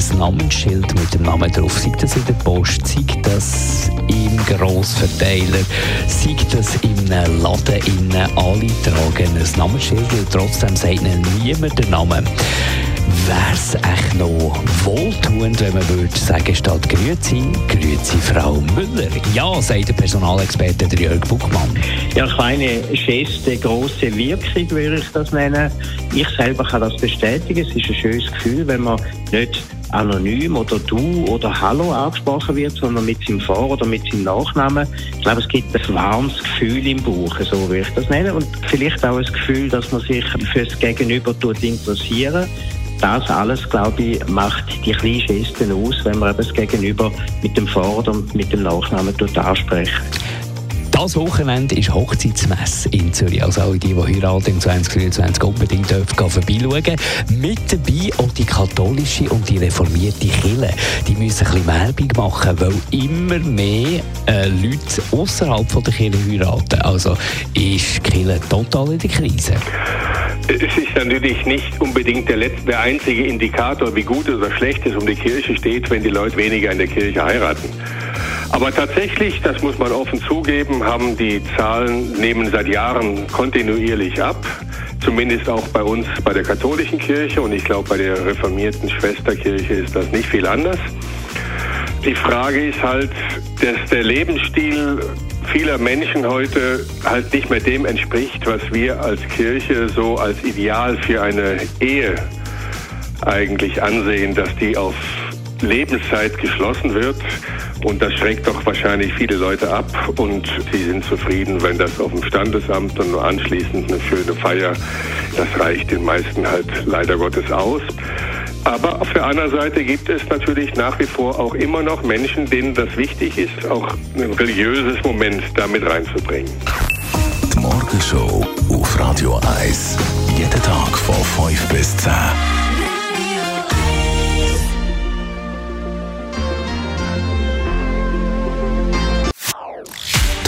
ein Namensschild mit dem Namen drauf. Sei das in der Post, sei das im Grossverteiler, sei das in einem Laden, in alle tragen ein Namensschild und trotzdem sagt ihnen niemand den Namen wäre es echt noch wohltuend, wenn man würde sagen, statt Grüezi, Grüezi Frau Müller. Ja, sagt der Personalexperte der Jörg Buchmann. Ja, kleine Geste, große Wirkung würde ich das nennen. Ich selber kann das bestätigen. Es ist ein schönes Gefühl, wenn man nicht anonym oder du oder Hallo angesprochen wird, sondern mit seinem Vor- oder mit seinem Nachnamen. Ich glaube, es gibt ein warmes Gefühl im Bauch, so würde ich das nennen. Und vielleicht auch ein Gefühl, dass man sich fürs Gegenüber interessieren das alles, glaube ich, macht die kleinen Gesten aus, wenn man eben das Gegenüber mit dem Vor- und mit dem Nachnamen ansprechen. Das Wochenende ist Hochzeitsmesse in Zürich. Also alle die, die heiraten im 2023 unbedingt vorbeischauen. Mit dabei auch die katholische und die reformierte Kirche. Die müssen ein bisschen Werbung machen, weil immer mehr äh, Leute außerhalb der Kirche heiraten. Also ist die Kirche total in der Krise. Es ist natürlich nicht unbedingt der, letzte, der einzige Indikator, wie gut oder schlecht es um die Kirche steht, wenn die Leute weniger in der Kirche heiraten. Aber tatsächlich, das muss man offen zugeben, haben die Zahlen nehmen seit Jahren kontinuierlich ab. Zumindest auch bei uns bei der katholischen Kirche und ich glaube bei der reformierten Schwesterkirche ist das nicht viel anders. Die Frage ist halt, dass der Lebensstil vieler Menschen heute halt nicht mehr dem entspricht, was wir als Kirche so als Ideal für eine Ehe eigentlich ansehen, dass die auf Lebenszeit geschlossen wird. Und das schreckt doch wahrscheinlich viele Leute ab. Und sie sind zufrieden, wenn das auf dem Standesamt und anschließend eine schöne Feier, das reicht den meisten halt leider Gottes aus. Aber auf der anderen Seite gibt es natürlich nach wie vor auch immer noch Menschen, denen das wichtig ist, auch ein religiöses Moment damit reinzubringen. Die Morgenshow auf Radio 1. Jeden Tag von 5 bis 10.